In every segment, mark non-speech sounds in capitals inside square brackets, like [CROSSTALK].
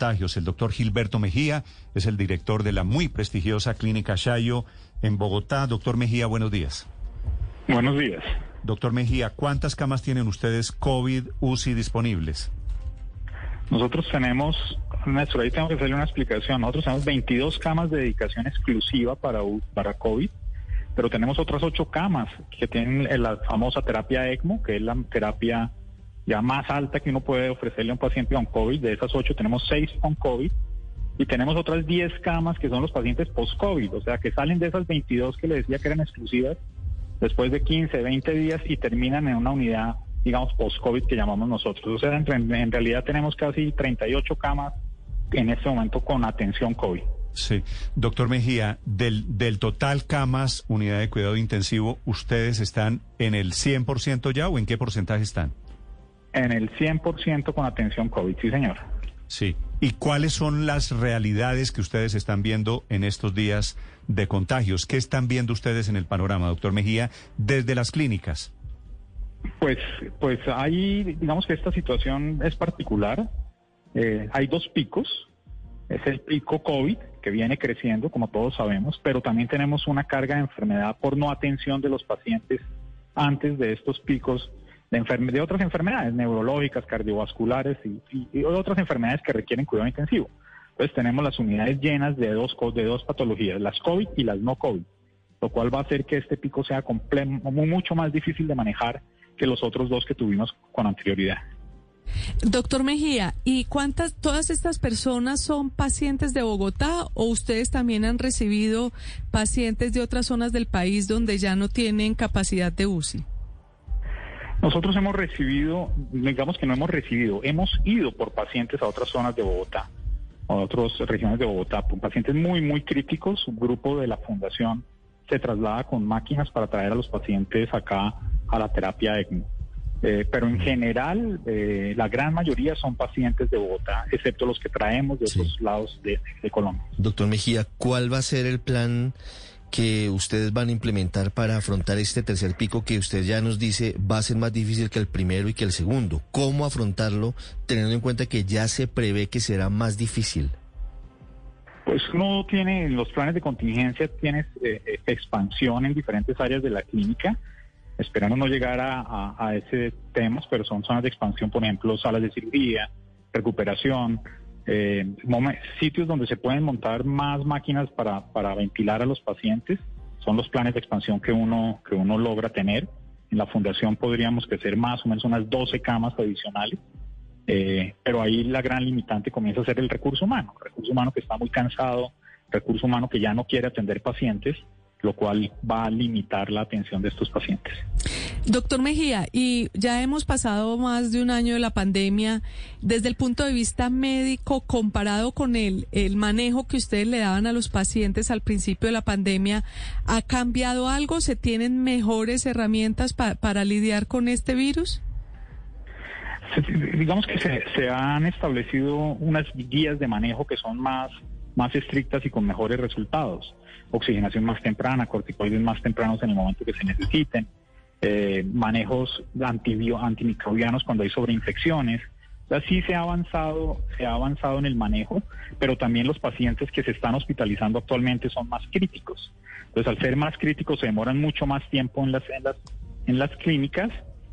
contagios. El doctor Gilberto Mejía es el director de la muy prestigiosa clínica Shayo en Bogotá. Doctor Mejía, buenos días. Buenos días. Doctor Mejía, ¿cuántas camas tienen ustedes COVID UCI disponibles? Nosotros tenemos, Néstor, ahí tengo que hacerle una explicación. Nosotros tenemos 22 camas de dedicación exclusiva para, para COVID, pero tenemos otras 8 camas que tienen la famosa terapia ECMO, que es la terapia ya más alta que uno puede ofrecerle a un paciente con COVID. De esas 8 tenemos 6 con COVID y tenemos otras 10 camas que son los pacientes post-COVID, o sea, que salen de esas 22 que le decía que eran exclusivas después de 15, 20 días y terminan en una unidad, digamos, post-COVID que llamamos nosotros. O sea, en, realidad tenemos casi 38 camas en este momento con atención COVID. Sí. Doctor Mejía, del, del total camas, unidad de cuidado intensivo, ¿ustedes están en el 100% ya o en qué porcentaje están? En el 100% con atención COVID, sí, señor. Sí. ¿Y cuáles son las realidades que ustedes están viendo en estos días de contagios? ¿Qué están viendo ustedes en el panorama, doctor Mejía, desde las clínicas? Pues, pues hay, digamos que esta situación es particular. Eh, hay dos picos. Es el pico COVID, que viene creciendo, como todos sabemos, pero también tenemos una carga de enfermedad por no atención de los pacientes antes de estos picos de, otras enfermedades neurológicas, cardiovasculares y, otras enfermedades que requieren cuidado intensivo. Entonces tenemos las unidades llenas de dos, de dos patologías, las COVID y las no COVID, lo cual va a hacer que este pico sea mucho más difícil de manejar que los otros dos que tuvimos con anterioridad. Doctor Mejía, ¿y cuántas, todas estas personas son pacientes de Bogotá o ustedes también han recibido pacientes de otras zonas del país donde ya no tienen capacidad de UCI? Nosotros hemos recibido, digamos que no hemos recibido, hemos ido por pacientes a otras zonas de Bogotá, a otras regiones de Bogotá, por pacientes muy, muy críticos. Un grupo de la fundación se traslada con máquinas para traer a los pacientes acá a la terapia ECMO. Eh, pero en general, eh, la gran mayoría son pacientes de Bogotá, excepto los que traemos de otros lados de, de Colombia. Doctor Mejía, ¿cuál va a ser el plan? Que ustedes van a implementar para afrontar este tercer pico que usted ya nos dice va a ser más difícil que el primero y que el segundo. ¿Cómo afrontarlo teniendo en cuenta que ya se prevé que será más difícil? Pues uno tiene, los planes de contingencia tienes eh, eh, expansión en diferentes áreas de la clínica. Esperamos no llegar a, a ese tema, pero son zonas de expansión, por ejemplo, salas de cirugía, recuperación, eh, sitios donde se pueden montar más máquinas para, para ventilar a los pacientes. Son los planes de expansión que uno, que uno logra tener. En la fundación podríamos crecer más o menos unas 12 camas adicionales, eh, pero ahí la gran limitante comienza a ser el recurso humano, recurso humano que está muy cansado, recurso humano que ya no quiere atender pacientes, lo cual va a limitar la atención de estos pacientes. Doctor Mejía, y ya hemos pasado más de un año de la pandemia. Desde el punto de vista médico, comparado con el, el manejo que ustedes le daban a los pacientes al principio de la pandemia, ¿ha cambiado algo? ¿Se tienen mejores herramientas para lidiar con este virus? digamos que se, se, han establecido unas guías de manejo que son más, más estrictas y con mejores resultados. Oxigenación más temprana, corticoides más tempranos en el momento que se necesiten eh, manejos antimicrobianos cuando hay sobreinfecciones. O sí se ha avanzado, se ha avanzado en el manejo, pero también los pacientes que se están hospitalizando actualmente son más críticos. Entonces, al ser más críticos, se demoran mucho más tiempo en las, en las, en las clínicas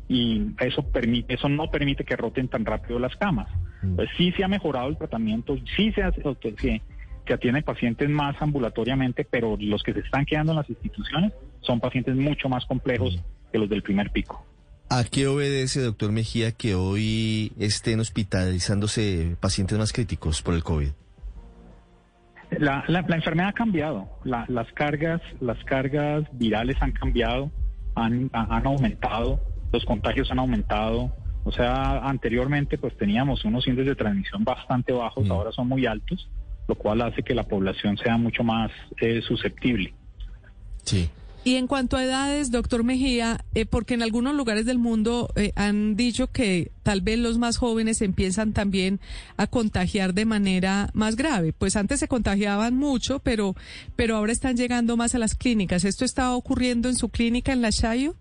y eso permite, eso no permite que roten tan rápido las camas. Mm. Entonces, sí se ha mejorado el tratamiento, sí se hace, que, que atienden pacientes más ambulatoriamente, pero los que se están quedando en las instituciones son pacientes mucho más complejos. Que los del primer pico. ¿A qué obedece, doctor Mejía, que hoy estén hospitalizándose pacientes más críticos por el COVID? La, enfermedad ha cambiado, las cargas, las cargas virales han cambiado, han, han aumentado, los contagios han aumentado. O sea, anteriormente pues teníamos unos índices de transmisión bastante bajos, mm. ahora son muy altos, lo cual hace que la población sea mucho más eh, susceptible. Sí. Y en cuanto a edades, doctor Mejía, eh, porque en algunos lugares del mundo eh, han dicho que tal vez los más jóvenes empiezan también a contagiar de manera más grave. Pues antes se contagiaban mucho, pero, pero ahora están llegando más a las clínicas. ¿Esto está ocurriendo en su clínica en la Chayo?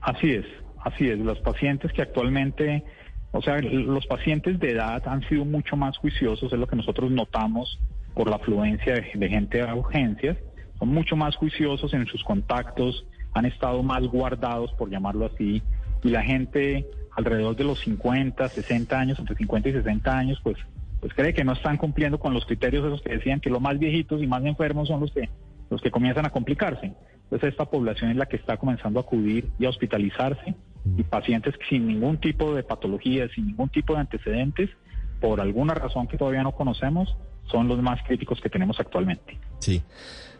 Así es, así es. Los pacientes que actualmente O sea, los pacientes de edad han sido mucho más juiciosos, es lo que nosotros notamos por la afluencia de, gente a urgencias, son mucho más juiciosos en sus contactos, han estado más guardados, por llamarlo así, y la gente alrededor de los 50, 60 años, entre 50 y 60 años, pues, pues cree que no están cumpliendo con los criterios de los que decían que los más viejitos y más enfermos son los que, los que comienzan a complicarse. Entonces esta población es la que está comenzando a acudir y a hospitalizarse y pacientes sin ningún tipo de patología, sin ningún tipo de antecedentes, por alguna razón que todavía no conocemos, son los más críticos que tenemos actualmente. Sí.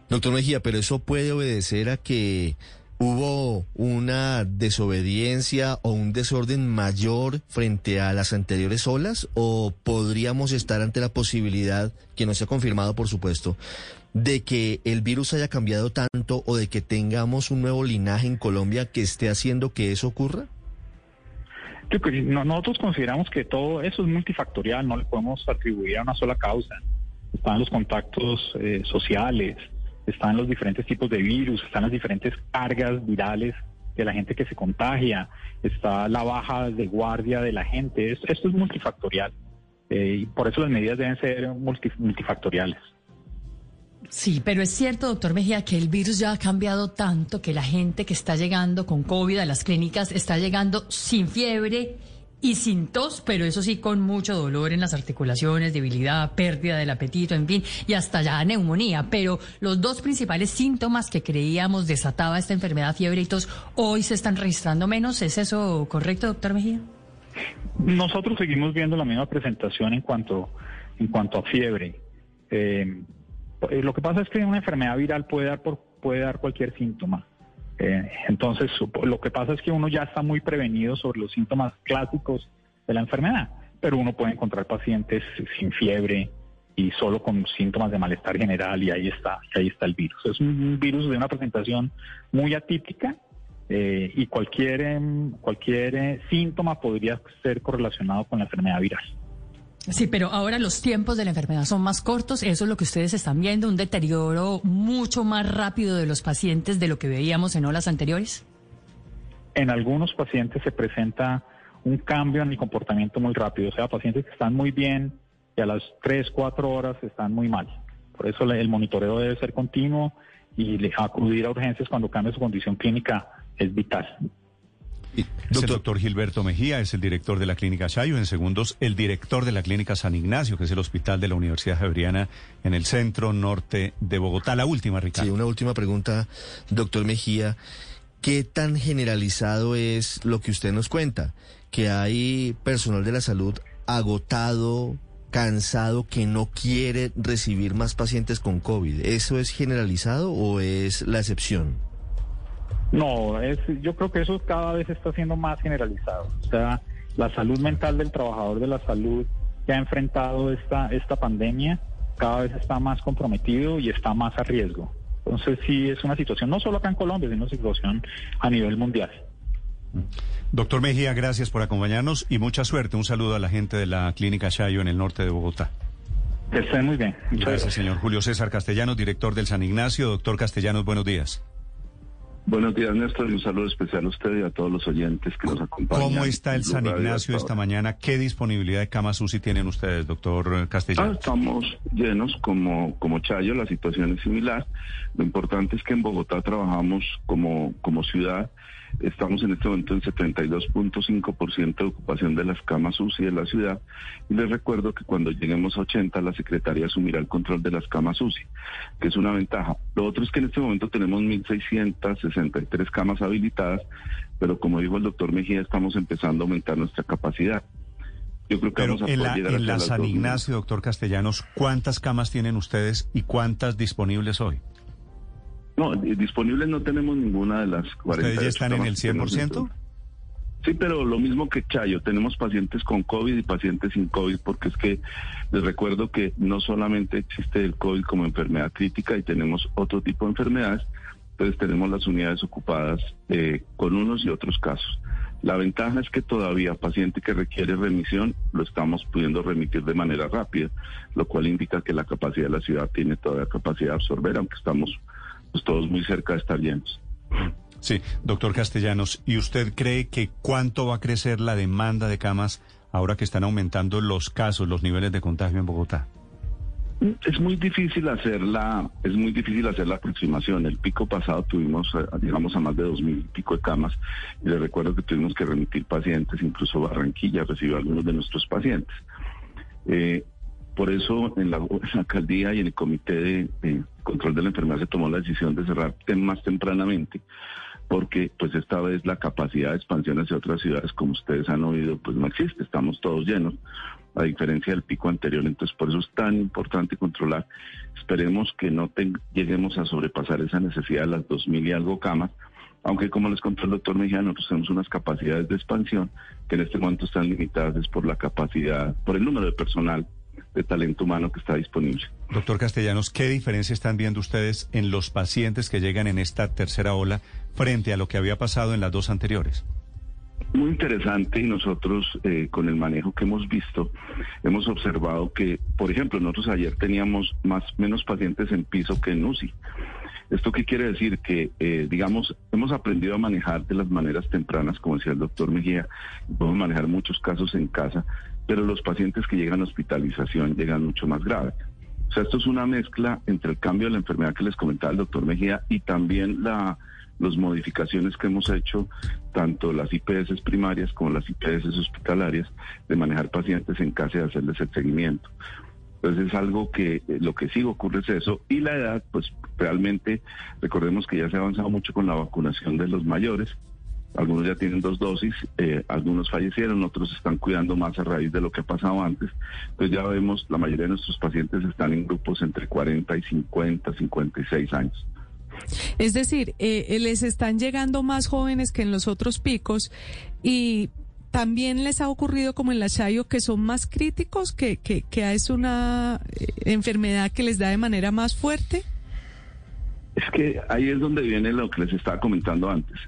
Doctor Mejía, pero eso puede obedecer a que hubo una desobediencia o un desorden mayor frente a las anteriores olas o podríamos estar ante la posibilidad, que no se ha confirmado por supuesto, de que el virus haya cambiado tanto o de que tengamos un nuevo linaje en Colombia que esté haciendo que eso ocurra? Nosotros consideramos que todo eso es multifactorial, no le podemos atribuir a una sola causa. Están los contactos eh, sociales, están los diferentes tipos de virus, están las diferentes cargas virales de la gente que se contagia, está la baja de guardia de la gente. Esto, es multifactorial eh, y por eso las medidas deben ser multifactoriales. Sí, pero es cierto, doctor Mejía, que el virus ya ha cambiado tanto que la gente que está llegando con COVID a las clínicas está llegando sin fiebre y sin tos, pero eso sí con mucho dolor en las articulaciones, debilidad, pérdida del apetito, en fin, y hasta ya neumonía. Pero los dos principales síntomas que creíamos desataba esta enfermedad, fiebre y tos, hoy se están registrando menos. ¿Es eso correcto, doctor Mejía? Nosotros seguimos viendo la misma presentación en cuanto, en cuanto a fiebre. Eh, eh, lo que pasa es que una enfermedad viral puede dar, por, puede dar cualquier síntoma. Eh, entonces, lo que pasa es que uno ya está muy prevenido sobre los síntomas clásicos de la enfermedad, pero uno puede encontrar pacientes sin fiebre y solo con síntomas de malestar general y ahí está, ahí está el virus. Es un virus de una presentación muy atípica eh, y cualquier, em, cualquier síntoma podría ser correlacionado con la enfermedad viral. Sí, pero ahora los tiempos de la enfermedad son más cortos, eso es lo que ustedes están viendo, un deterioro mucho más rápido de los pacientes de lo que veíamos en olas anteriores. En algunos pacientes se presenta un cambio en el comportamiento muy rápido, o sea, pacientes que están muy bien y a las 3, 4 horas están muy mal. Por eso el monitoreo debe ser continuo y acudir a urgencias cuando cambie su condición clínica es vital. Es el doctor Gilberto Mejía, es el director de la Clínica Chayo. En segundos, el director de la Clínica San Ignacio, que es el hospital de la Universidad Javeriana en el centro norte de Bogotá. La última, Ricardo. Sí, una última pregunta, doctor Mejía. ¿Qué tan generalizado es lo que usted nos cuenta? Que hay personal de la salud agotado, cansado, que no quiere recibir más pacientes con COVID. ¿Eso es generalizado o es la excepción? No, es, yo creo que eso cada vez está siendo más generalizado. O sea, la salud mental del trabajador de la salud que ha enfrentado esta, esta pandemia cada vez está más comprometido y está más a riesgo. Entonces sí es una situación, no solo acá en Colombia, sino una situación a nivel mundial. Doctor Mejía, gracias por acompañarnos y mucha suerte. Un saludo a la gente de la Clínica Chayo en el norte de Bogotá. Que estén muy bien. gracias, señor Julio César Castellanos, director del San Ignacio. Doctor Castellanos, buenos días. Buenos días, Néstor, y un saludo especial a usted y a todos los oyentes que nos acompañan. ¿Cómo está el San Ignacio esta mañana? ¿Qué disponibilidad de camas UCI tienen ustedes, doctor Castellano? Ah, estamos llenos como, como Chayo, la situación es similar. Lo importante es que en Bogotá trabajamos como, como ciudad Estamos en este momento en 72.5% de ocupación de las camas UCI de la ciudad y les recuerdo que cuando lleguemos a 80 la Secretaría asumirá el control de las camas UCI, que es una ventaja. Lo otro es que en este momento tenemos 1.663 camas habilitadas, pero como dijo el doctor Mejía, estamos empezando a aumentar nuestra capacidad. Yo creo que vamos a en la, en la San Ignacio, doctor Castellanos, ¿cuántas camas tienen ustedes y cuántas disponibles hoy? No, disponibles no tenemos ninguna de las 40. ¿Ustedes ya están en el 100%? Sí, pero lo mismo que Chayo, tenemos pacientes con COVID y pacientes sin COVID, porque es que les recuerdo que no solamente existe el COVID como enfermedad crítica y tenemos otro tipo de enfermedades, entonces tenemos las unidades ocupadas eh, con unos y otros casos. La ventaja es que todavía paciente que requiere remisión lo estamos pudiendo remitir de manera rápida, lo cual indica que la capacidad de la ciudad tiene todavía capacidad de absorber, aunque estamos todos muy cerca de estar llenos. Sí, doctor Castellanos, ¿y usted cree que cuánto va a crecer la demanda de camas ahora que están aumentando los casos, los niveles de contagio en Bogotá? Es muy difícil hacer la, es muy difícil hacer la aproximación. El pico pasado tuvimos, digamos, eh, a más de dos mil pico de camas y les recuerdo que tuvimos que remitir pacientes, incluso Barranquilla recibió algunos de nuestros pacientes. Eh, por eso en la, alcaldía y en el comité de, control de la enfermedad se tomó la decisión de cerrar más tempranamente porque pues esta vez la capacidad de expansión hacia otras ciudades, como ustedes han oído, pues no existe, estamos todos llenos a diferencia del pico anterior. Entonces, por eso es tan importante controlar. Esperemos que no lleguemos a sobrepasar esa necesidad de las 2.000 y algo camas, aunque como les contó el doctor Mejía, nosotros tenemos unas capacidades de expansión que en este momento están limitadas por la capacidad, por el número de personal de talento humano que está disponible. Doctor Castellanos, ¿qué diferencia están viendo ustedes en los pacientes que llegan en esta tercera ola frente a lo que había pasado en las dos anteriores? Muy interesante y nosotros eh, con el manejo que hemos visto hemos observado que, por ejemplo, nosotros ayer teníamos más menos pacientes en piso que en UCI. ¿Esto qué quiere decir? Que, eh, digamos, hemos aprendido a manejar de las maneras tempranas, como decía el doctor Mejía, podemos manejar muchos casos en casa, pero los pacientes que llegan a hospitalización llegan mucho más graves. O sea, esto es una mezcla entre el cambio de la enfermedad que les comentaba el doctor Mejía y también la las modificaciones que hemos hecho, tanto las IPS primarias como las IPS hospitalarias, de manejar pacientes en casa y hacerles el seguimiento. Entonces es algo que eh, lo que sí ocurre es eso. Y la edad, pues realmente recordemos que ya se ha avanzado mucho con la vacunación de los mayores. Algunos ya tienen dos dosis, eh, algunos fallecieron, otros están cuidando más a raíz de lo que ha pasado antes. Entonces ya vemos, la mayoría de nuestros pacientes están en grupos entre 40 y 50, 56 años. Es decir, eh, les están llegando más jóvenes que en los otros picos y también les ha ocurrido como en la Chayo que son más críticos, que, que, que es una eh, enfermedad que les da de manera más fuerte. Es que ahí es donde viene lo que les estaba comentando antes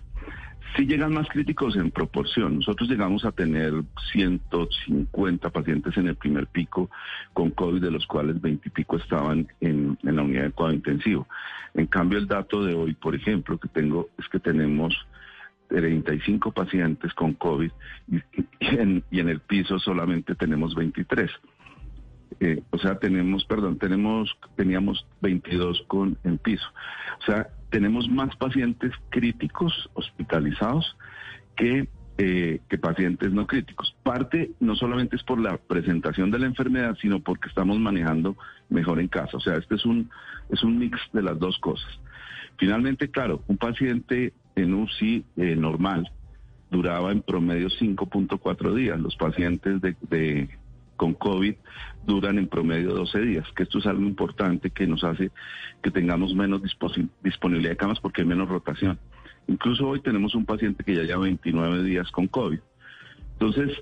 sí llegan más críticos en proporción. Nosotros llegamos a tener 150 pacientes en el primer pico con COVID, de los cuales 20 y pico estaban en, la unidad de cuidado intensivo. En cambio, el dato de hoy, por ejemplo, que tengo es que tenemos 35 pacientes con COVID y, en, y en el piso solamente tenemos 23. Eh, o sea, tenemos, perdón, tenemos, teníamos 22 con en piso. O sea, tenemos más pacientes críticos hospitalizados que, eh, que pacientes no críticos. Parte no solamente es por la presentación de la enfermedad, sino porque estamos manejando mejor en casa. O sea, este es un, es un mix de las dos cosas. Finalmente, claro, un paciente en UCI eh, normal duraba en promedio 5.4 días. Los pacientes de, de con COVID duran en promedio 12 días, que esto es algo importante que nos hace que tengamos menos disponibilidad de camas porque hay menos rotación. Incluso hoy tenemos un paciente que ya lleva 29 días con COVID. Entonces,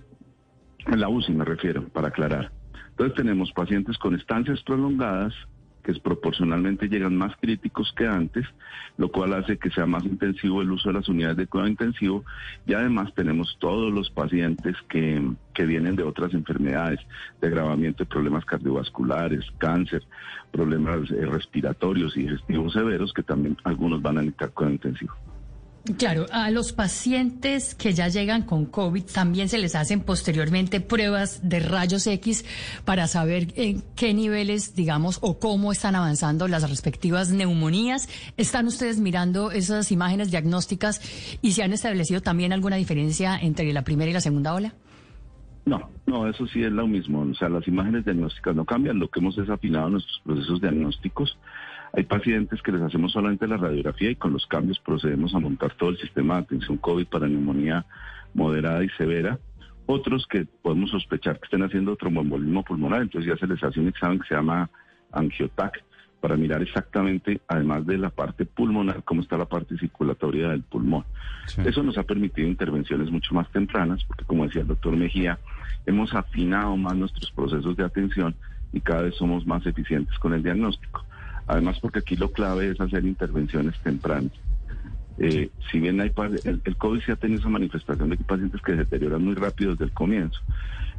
en la UCI me refiero, para aclarar. Entonces tenemos pacientes con estancias prolongadas que proporcionalmente llegan más críticos que antes, lo cual hace que sea más intensivo el uso de las unidades de cuidado intensivo y además tenemos todos los pacientes que, que vienen de otras enfermedades, de agravamiento de problemas cardiovasculares, cáncer, problemas eh, respiratorios y digestivos severos que también algunos van a necesitar cuidado intensivo. Claro, a los pacientes que ya llegan con COVID también se les hacen posteriormente pruebas de rayos X para saber en qué niveles, digamos, o cómo están avanzando las respectivas neumonías. ¿Están ustedes mirando esas imágenes diagnósticas y se han establecido también alguna diferencia entre la primera y la segunda ola? No, no, eso sí es lo mismo. O sea, las imágenes diagnósticas no cambian. Lo que hemos desafinado nuestros procesos diagnósticos hay pacientes que les hacemos solamente la radiografía y con los cambios procedemos a montar todo el sistema de atención COVID para neumonía moderada y severa. Otros que podemos sospechar que estén haciendo tromboembolismo pulmonar, entonces ya se les hace un examen que se llama angiotac para mirar exactamente, además de la parte pulmonar, cómo está la parte circulatoria del pulmón. Eso nos ha permitido intervenciones mucho más tempranas, porque como decía el doctor Mejía, hemos afinado más nuestros procesos de atención y cada vez somos más eficientes con el diagnóstico. Además, porque aquí lo clave es hacer intervenciones tempranas. Eh, si bien hay el, el, COVID sí ha tenido esa manifestación de que hay pacientes que se deterioran muy rápido desde el comienzo.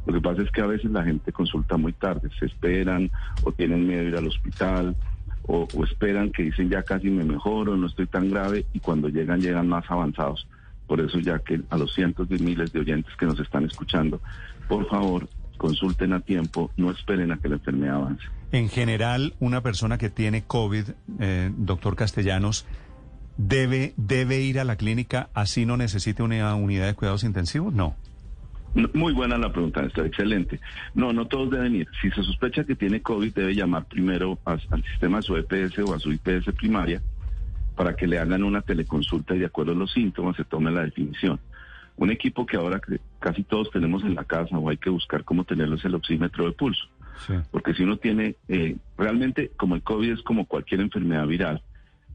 Lo que pasa es que a veces la gente consulta muy tarde, se esperan o tienen miedo de ir al hospital o, o esperan que dicen ya casi me mejoro, no estoy tan grave y cuando llegan llegan más avanzados por eso ya que a los cientos de miles de oyentes que nos están escuchando, por favor, consulten a tiempo, no esperen a que la enfermedad avance. En general, una persona que tiene COVID, eh, doctor Castellanos, debe, debe ir a la clínica así no necesite una unidad de cuidados intensivos? No. Muy buena la pregunta, está excelente. No, no todos deben ir. Si se sospecha que tiene COVID, debe llamar primero al sistema de su EPS o a su IPS primaria para que le hagan una teleconsulta y de acuerdo a los síntomas se tome la definición. Un equipo que ahora casi todos tenemos en la casa o hay que buscar cómo tenerlo es el oxímetro de pulso. Porque si uno tiene, eh, realmente como el COVID es como cualquier enfermedad viral,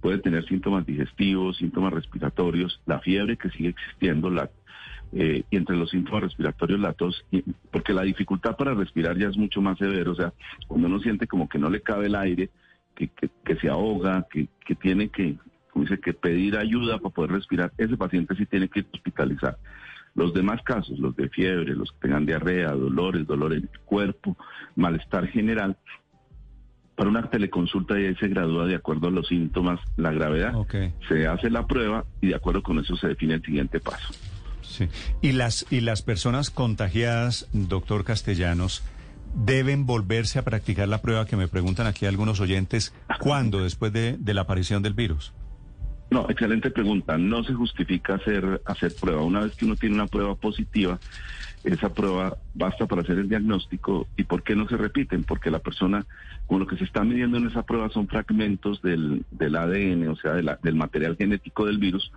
puede tener síntomas digestivos, síntomas respiratorios, la fiebre que sigue existiendo, la, eh, y entre los síntomas respiratorios la tos, porque la dificultad para respirar ya es mucho más severo, o sea, cuando uno siente como que no le cabe el aire, que, que, se ahoga, que, que tiene que, como dice, que pedir ayuda para poder respirar, ese paciente sí tiene que hospitalizar. Los demás casos, los de fiebre, los que tengan diarrea, dolores, dolor en el cuerpo, malestar general, para una teleconsulta y ahí se gradúa de acuerdo a los síntomas, la gravedad. Se hace la prueba y de acuerdo con eso se define el siguiente paso. Sí. Y las y las personas contagiadas, doctor Castellanos, deben volverse a practicar la prueba que me preguntan aquí algunos oyentes, ¿cuándo [LAUGHS] después de, de la aparición del virus? No, excelente pregunta. No se justifica hacer hacer prueba. Una vez que uno tiene una prueba positiva, esa prueba basta para hacer el diagnóstico. ¿Y por qué no se repiten? Porque la persona, con lo que se está midiendo en esa prueba son fragmentos del, del ADN, o sea, del material genético del virus.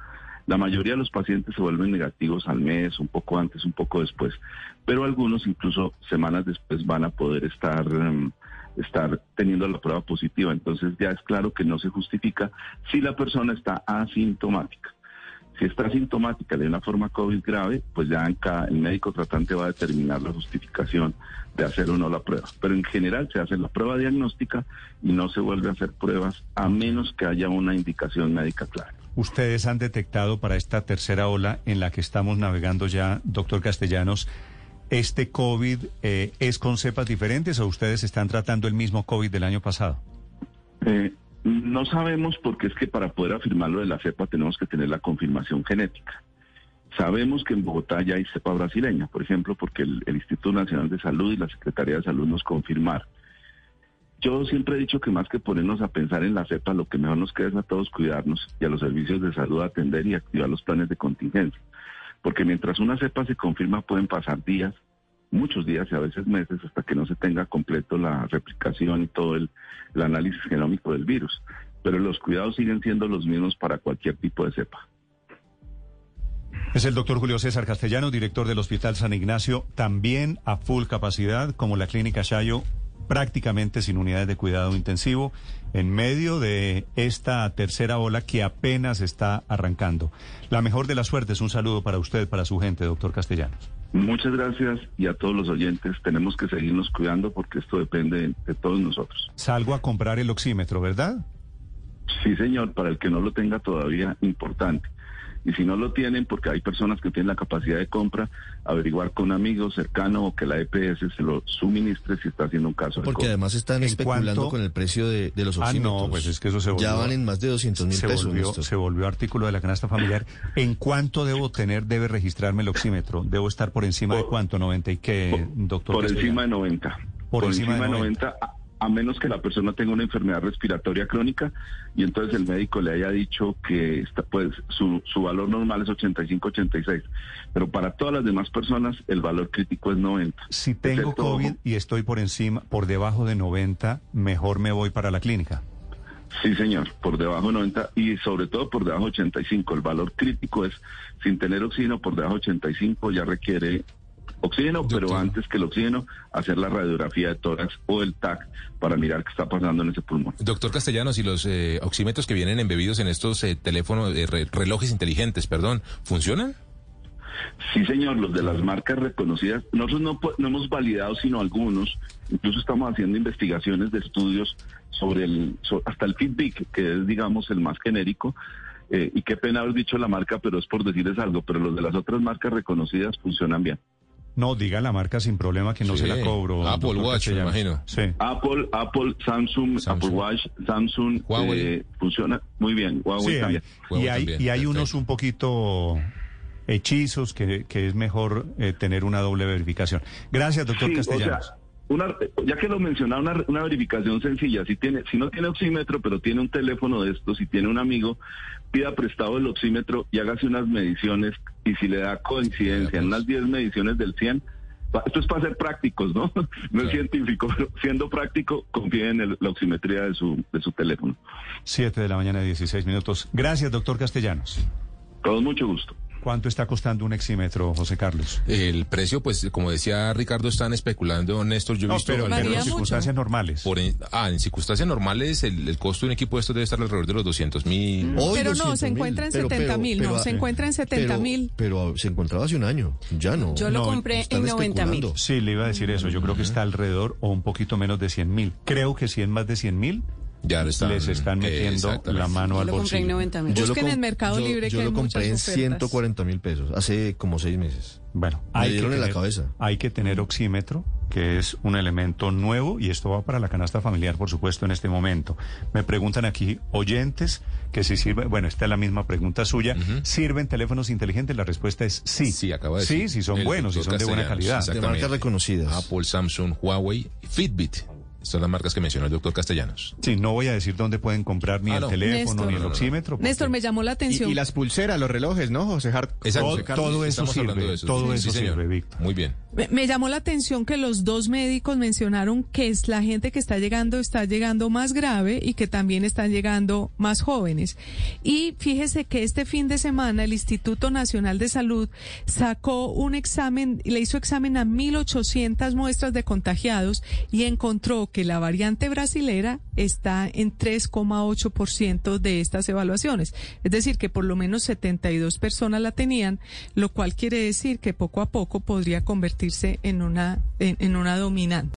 La mayoría de los pacientes se vuelven negativos al mes, un poco antes, un poco después, pero algunos incluso semanas después van a poder estar, em, estar teniendo la prueba positiva. Entonces ya es claro que no se justifica si la persona está asintomática. Si está asintomática de una forma COVID grave, pues ya en cada, el médico tratante va a determinar la justificación de hacer o no la prueba. Pero en general se hace la prueba diagnóstica y no se vuelve a hacer pruebas a menos que haya una indicación médica clara. Ustedes han detectado para esta tercera ola en la que estamos navegando ya, doctor Castellanos, ¿este COVID eh, es con cepas diferentes o ustedes están tratando el mismo COVID del año pasado? Eh, no sabemos porque es que para poder afirmarlo de la cepa tenemos que tener la confirmación genética. Sabemos que en Bogotá ya hay cepa brasileña, por ejemplo, porque el, Instituto Nacional de Salud y la Secretaría de Salud nos confirmaron. Yo siempre he dicho que más que ponernos a pensar en la cepa, lo que mejor nos queda es a todos cuidarnos y a los servicios de salud atender y activar los planes de contingencia. Porque mientras una cepa se confirma pueden pasar días, muchos días y a veces meses hasta que no se tenga completo la replicación y todo el, análisis genómico del virus. Pero los cuidados siguen siendo los mismos para cualquier tipo de cepa. Es el doctor Julio César Castellano, director del Hospital San Ignacio, también a full capacidad, como la Clínica Chayo, prácticamente sin unidades de cuidado intensivo, en medio de esta tercera ola que apenas está arrancando. La mejor de las suertes, un saludo para usted, para su gente, doctor Castellanos. Muchas gracias y a todos los oyentes. Tenemos que seguirnos cuidando porque esto depende de todos nosotros. Salgo a comprar el oxímetro, ¿verdad? Sí, señor, para el que no lo tenga todavía, importante. Y si no lo tienen, porque hay personas que tienen la capacidad de compra, averiguar con amigos cercanos o que la EPS se lo suministre si está haciendo un caso. Porque además están especulando con el precio de, los oxímetros. Ah, no, pues es que eso se volvió. Ya van en más de 200 mil pesos. Volvió, se volvió artículo de la canasta familiar. ¿En cuánto debo tener, debe registrarme el oxímetro? ¿Debo estar por encima de cuánto? ¿90 y qué, doctor? Por encima de 90. Por, encima, de 90 a menos que la persona tenga una enfermedad respiratoria crónica y entonces el médico le haya dicho que está, pues, su, su valor normal es 85-86. Pero para todas las demás personas el valor crítico es 90. Si tengo COVID y estoy por encima, por debajo de 90, mejor me voy para la clínica. Sí, señor, por debajo de 90 y sobre todo por debajo de 85. El valor crítico es, sin tener oxígeno por debajo de 85 ya requiere oxígeno, pero antes que el oxígeno, hacer la radiografía de tórax o el TAC para mirar qué está pasando en ese pulmón. Doctor Castellanos, ¿y los eh, oxímetros que vienen embebidos en estos eh, teléfonos, eh, relojes inteligentes, perdón, funcionan? Sí, señor, los de las marcas reconocidas. Nosotros no, no hemos validado sino algunos. Incluso estamos haciendo investigaciones de estudios sobre el, hasta el Fitbit, que es, digamos, el más genérico. y qué pena haber dicho la marca, pero es por decirles algo. Pero los de las otras marcas reconocidas funcionan bien. No, diga la marca sin problema que no se la cobro. Apple Watch, me imagino. Sí. Apple, Apple, Samsung, Apple Watch, Samsung, Huawei. Eh, funciona muy bien. Huawei también. y, hay, y hay unos un poquito hechizos, que, que es mejor eh, tener una doble verificación. Gracias, doctor Sí, Castellanos. o sea, una, ya que lo mencionaba, una, una verificación sencilla. Si tiene, si no tiene oxímetro, pero tiene un teléfono de estos, si tiene un amigo, pida prestado el oxímetro y hágase unas mediciones. Y si le da coincidencia en unas 10 mediciones del 100, pa- esto es para ser prácticos, ¿no? [LAUGHS] No es científico, pero siendo práctico, confíe en el- la oximetría de su, de su teléfono. Siete de la mañana, 16 minutos. Gracias, doctor Castellanos. Con mucho gusto. ¿Cuánto está costando un exímetro, José Carlos? El precio, pues, como decía Ricardo, están especulando, Néstor, yo he No, visto... pero, pero en mucho. circunstancias normales. por en- ah, en circunstancias normales, el, el costo de un equipo de estos debe estar alrededor de los 200 mil. Hoy Pero no, 200 se mil. encuentra en Pero- 70 mil, pero- no, pero- se encuentra en 70 pero- mil. Pero se encontraba hace un año, ya no. Yo lo No, compré en 90 mil. Sí, le iba a decir eso. Yo creo que está alrededor o un poquito menos de 100 mil. Creo que si es más de 100 mil, Ya lo están, les están eh, metiendo la mano Yo al lo compré en bolsillo. 90 mil. Yo lo Busquen en com- Mercado yo- Libre Yo que lo hay compré en ofertas. 140 mil pesos, hace como seis meses. Bueno, Me hay que, dieron en la tener, cabeza. hay que tener oxímetro, que es un elemento nuevo, y esto va para la canasta familiar, por supuesto, en este momento. Me preguntan aquí oyentes que si sirve, bueno, esta es la misma pregunta suya, ¿sirven teléfonos inteligentes? La respuesta es sí. Sí, acaba de Sí, decir. sí, son el buenos, y doctor son de buena calidad. De marcas reconocidas. Apple, Samsung, Huawei, Fitbit. Estas son las marcas que mencionó el doctor Castellanos. Sí, no voy a decir dónde pueden comprar ni Ah, el no. teléfono Néstor. ni el No, no, no. oxímetro. porque Néstor, me llamó la atención. y las pulseras, los relojes, ¿no, José Hart? Exacto. Todo- todo eso sirve, de eso. todo Sí, eso señor. sirve, Víctor. Muy bien. Me, me llamó la atención que los dos médicos mencionaron que es la gente que está llegando está llegando más grave y que también están llegando más jóvenes. Y fíjese que este fin de semana el Instituto Nacional de Salud sacó un examen, le hizo examen a 1.800 muestras de contagiados y encontró que la variante brasilera está en 3,8% de estas evaluaciones. Es decir, que por lo menos 72 personas la tenían, lo cual quiere decir que poco a poco podría convertirse en una, en, en una dominante.